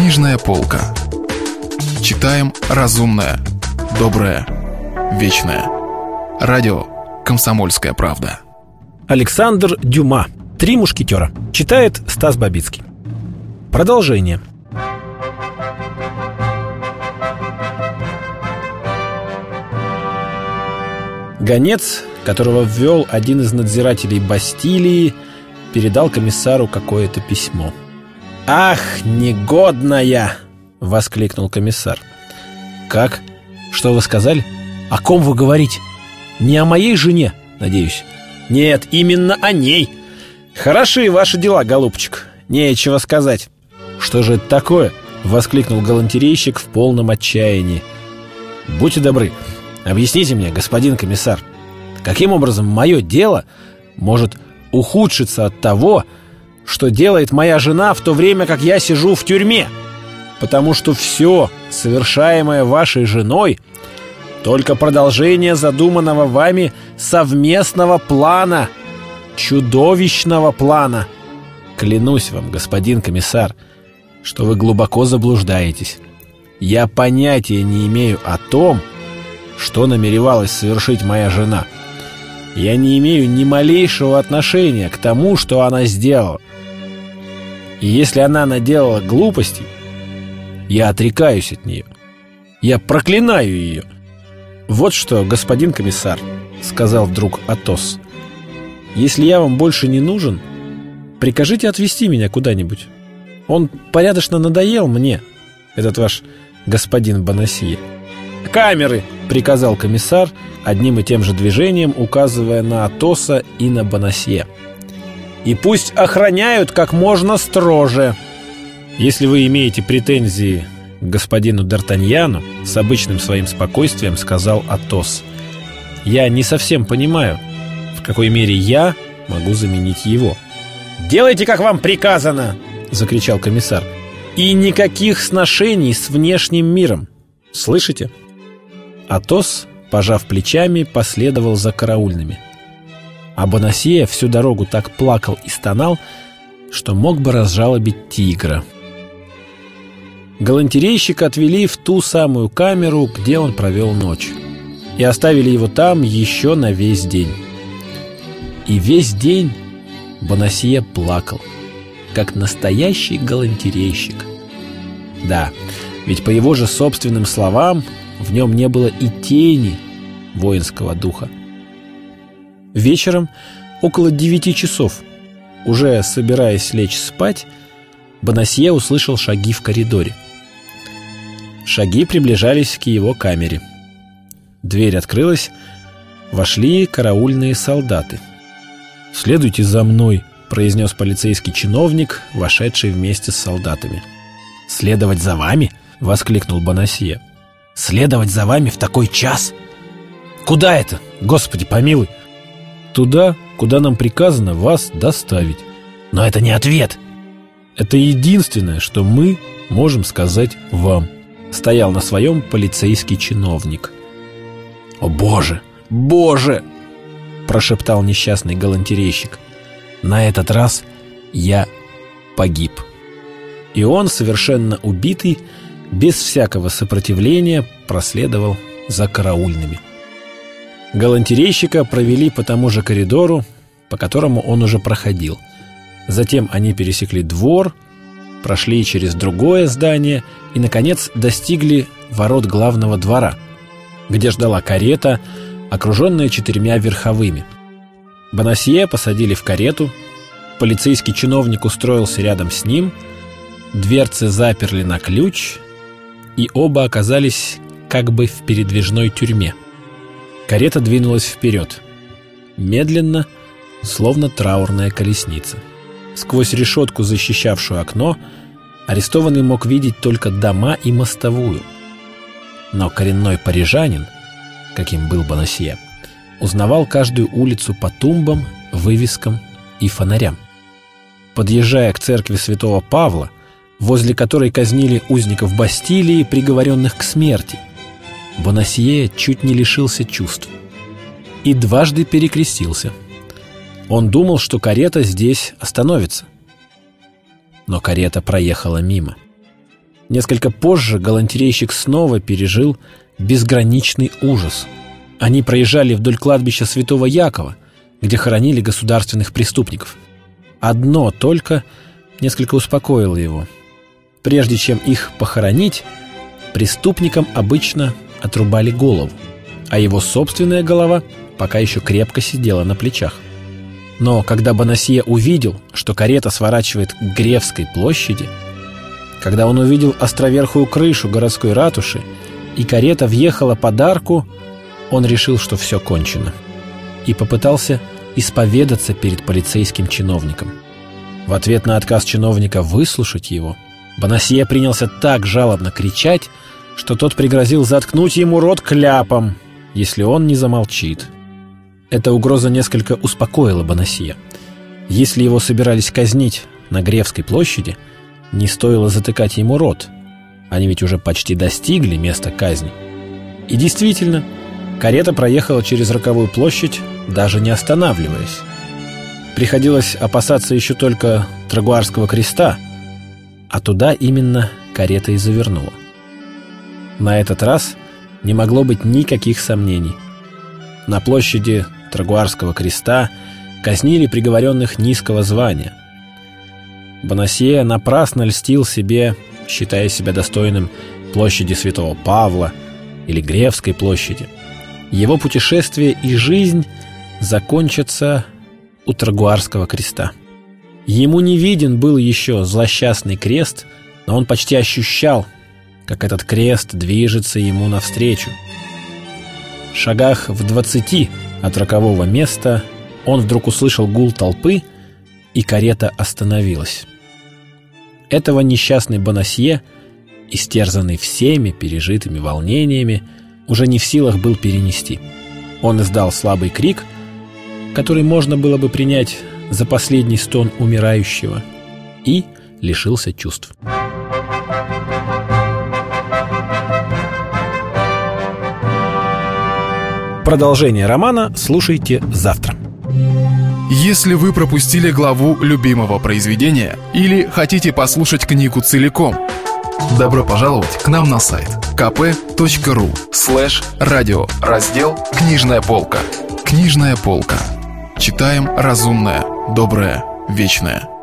Книжная полка. Читаем разумное, доброе, вечное. Радио «Комсомольская правда». Александр Дюма. «Три мушкетера». Читает Стас Бабицкий. Продолжение. Гонец, которого ввел один из надзирателей Бастилии, передал комиссару какое-то письмо. «Ах, негодная!» — воскликнул комиссар. «Как? Что вы сказали? О ком вы говорите? Не о моей жене, надеюсь?» «Нет, именно о ней!» «Хороши ваши дела, голубчик, нечего сказать». «Что же это такое?» — воскликнул галантерейщик в полном отчаянии. «Будьте добры, объясните мне, господин комиссар, каким образом мое дело может ухудшиться от того, что делает моя жена в то время, как я сижу в тюрьме? Потому что все, совершаемое вашей женой, только продолжение задуманного вами совместного плана, чудовищного плана. Клянусь вам, господин комиссар, что вы глубоко заблуждаетесь. Я понятия не имею о том, что намеревалась совершить моя жена — я не имею ни малейшего отношения к тому, что она сделала. И если она наделала глупостей, я отрекаюсь от нее. Я проклинаю ее. Вот что, господин комиссар, сказал вдруг Атос. Если я вам больше не нужен, прикажите отвезти меня куда-нибудь. Он порядочно надоел мне, этот ваш господин Бонасье. «Камеры!» — приказал комиссар, одним и тем же движением указывая на Атоса и на Бонасье. «И пусть охраняют как можно строже!» «Если вы имеете претензии к господину Д'Артаньяну, с обычным своим спокойствием сказал Атос, «я не совсем понимаю, в какой мере я могу заменить его». «Делайте, как вам приказано!» — закричал комиссар. «И никаких сношений с внешним миром. Слышите?» Атос, пожав плечами, последовал за караульными. А Бонасье всю дорогу так плакал и стонал, что мог бы разжалобить тигра. Галантерейщика отвели в ту самую камеру, где он провел ночь. И оставили его там еще на весь день. И весь день Бонасье плакал, как настоящий галантерейщик. Да, ведь по его же собственным словам в нем не было и тени воинского духа. Вечером, около девяти часов, уже собираясь лечь спать, Бонасье услышал шаги в коридоре. Шаги приближались к его камере. Дверь открылась, вошли караульные солдаты. «Следуйте за мной», — произнес полицейский чиновник, вошедший вместе с солдатами. «Следовать за вами?» — воскликнул Бонасье. Следовать за вами в такой час? Куда это, Господи помилуй? Туда, куда нам приказано вас доставить. Но это не ответ. Это единственное, что мы можем сказать вам. Стоял на своем полицейский чиновник. О боже, боже! Прошептал несчастный галантерейщик. На этот раз я погиб. И он, совершенно убитый, без всякого сопротивления проследовал за караульными. Галантерейщика провели по тому же коридору, по которому он уже проходил. Затем они пересекли двор, прошли через другое здание и, наконец, достигли ворот главного двора, где ждала карета, окруженная четырьмя верховыми. Бонасье посадили в карету, полицейский чиновник устроился рядом с ним, дверцы заперли на ключ — и оба оказались как бы в передвижной тюрьме. Карета двинулась вперед. Медленно, словно траурная колесница. Сквозь решетку, защищавшую окно, арестованный мог видеть только дома и мостовую. Но коренной парижанин, каким был Бонасье, узнавал каждую улицу по тумбам, вывескам и фонарям. Подъезжая к церкви святого Павла, возле которой казнили узников Бастилии, приговоренных к смерти. Бонасье чуть не лишился чувств. И дважды перекрестился. Он думал, что карета здесь остановится. Но карета проехала мимо. Несколько позже галантерейщик снова пережил безграничный ужас. Они проезжали вдоль кладбища Святого Якова, где хоронили государственных преступников. Одно только несколько успокоило его. Прежде чем их похоронить, преступникам обычно отрубали голову, а его собственная голова пока еще крепко сидела на плечах. Но когда Бонасье увидел, что карета сворачивает к Гревской площади, когда он увидел островерхую крышу городской ратуши, и карета въехала под арку, он решил, что все кончено, и попытался исповедаться перед полицейским чиновником. В ответ на отказ чиновника выслушать его, Бонасье принялся так жалобно кричать, что тот пригрозил заткнуть ему рот кляпом, если он не замолчит. Эта угроза несколько успокоила Бонасье. Если его собирались казнить на Гревской площади, не стоило затыкать ему рот. Они ведь уже почти достигли места казни. И действительно, карета проехала через Роковую площадь, даже не останавливаясь. Приходилось опасаться еще только Трагуарского креста, а туда именно карета и завернула. На этот раз не могло быть никаких сомнений. На площади Трагуарского креста казнили приговоренных низкого звания. Бонасье напрасно льстил себе, считая себя достойным площади Святого Павла или Гревской площади. Его путешествие и жизнь закончатся у Трагуарского креста. Ему не виден был еще злосчастный крест, но он почти ощущал, как этот крест движется ему навстречу. В шагах в двадцати от рокового места он вдруг услышал гул толпы, и карета остановилась. Этого несчастный Бонасье, истерзанный всеми пережитыми волнениями, уже не в силах был перенести. Он издал слабый крик, который можно было бы принять за последний стон умирающего, и лишился чувств. Продолжение романа слушайте завтра. Если вы пропустили главу любимого произведения или хотите послушать книгу целиком, добро пожаловать к нам на сайт kp.ru слэш радио раздел «Книжная полка». «Книжная полка». Читаем разумное, доброе, вечное.